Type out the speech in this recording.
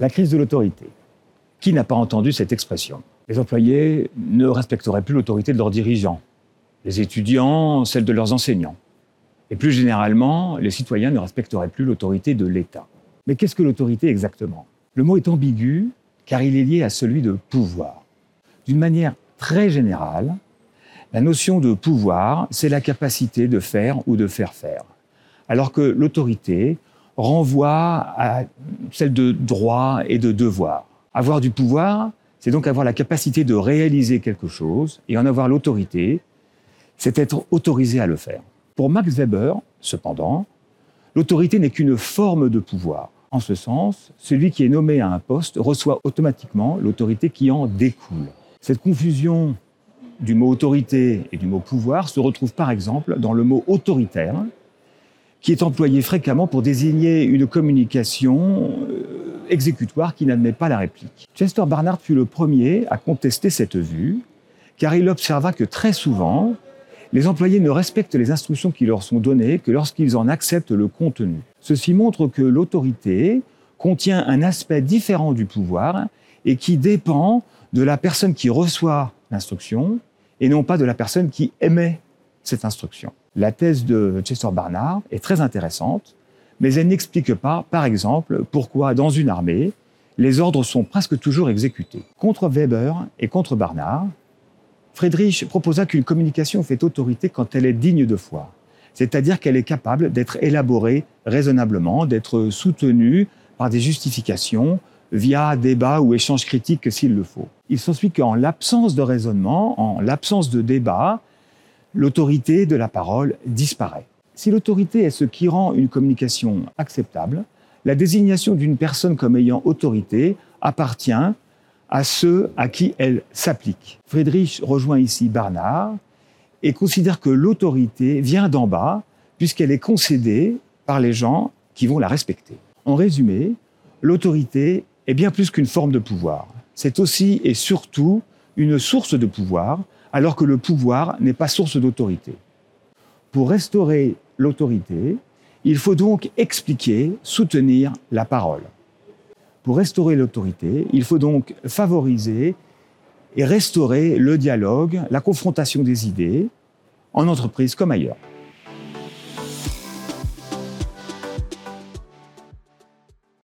La crise de l'autorité. Qui n'a pas entendu cette expression? Les employés ne respecteraient plus l'autorité de leurs dirigeants, les étudiants celle de leurs enseignants. Et plus généralement, les citoyens ne respecteraient plus l'autorité de l'État. Mais qu'est-ce que l'autorité exactement? Le mot est ambigu car il est lié à celui de pouvoir. D'une manière très générale, la notion de pouvoir, c'est la capacité de faire ou de faire faire. Alors que l'autorité renvoie à celle de droit et de devoir. Avoir du pouvoir, c'est donc avoir la capacité de réaliser quelque chose, et en avoir l'autorité, c'est être autorisé à le faire. Pour Max Weber, cependant, l'autorité n'est qu'une forme de pouvoir. En ce sens, celui qui est nommé à un poste reçoit automatiquement l'autorité qui en découle. Cette confusion du mot autorité et du mot pouvoir se retrouve par exemple dans le mot autoritaire, qui est employé fréquemment pour désigner une communication euh, exécutoire qui n'admet pas la réplique. Chester Barnard fut le premier à contester cette vue, car il observa que très souvent, les employés ne respectent les instructions qui leur sont données que lorsqu'ils en acceptent le contenu. Ceci montre que l'autorité contient un aspect différent du pouvoir et qui dépend de la personne qui reçoit l'instruction et non pas de la personne qui émet cette instruction. La thèse de Chester Barnard est très intéressante, mais elle n'explique pas, par exemple, pourquoi dans une armée, les ordres sont presque toujours exécutés. Contre Weber et contre Barnard, Friedrich proposa qu'une communication fait autorité quand elle est digne de foi, c'est-à-dire qu'elle est capable d'être élaborée raisonnablement, d'être soutenue par des justifications via débat ou échange critique s'il le faut. Il s'ensuit qu'en l'absence de raisonnement, en l'absence de débat, l'autorité de la parole disparaît. Si l'autorité est ce qui rend une communication acceptable, la désignation d'une personne comme ayant autorité appartient à ceux à qui elle s'applique. Friedrich rejoint ici Barnard et considère que l'autorité vient d'en bas puisqu'elle est concédée par les gens qui vont la respecter. En résumé, l'autorité est bien plus qu'une forme de pouvoir. C'est aussi et surtout une source de pouvoir, alors que le pouvoir n'est pas source d'autorité. Pour restaurer l'autorité, il faut donc expliquer, soutenir la parole. Pour restaurer l'autorité, il faut donc favoriser et restaurer le dialogue, la confrontation des idées, en entreprise comme ailleurs.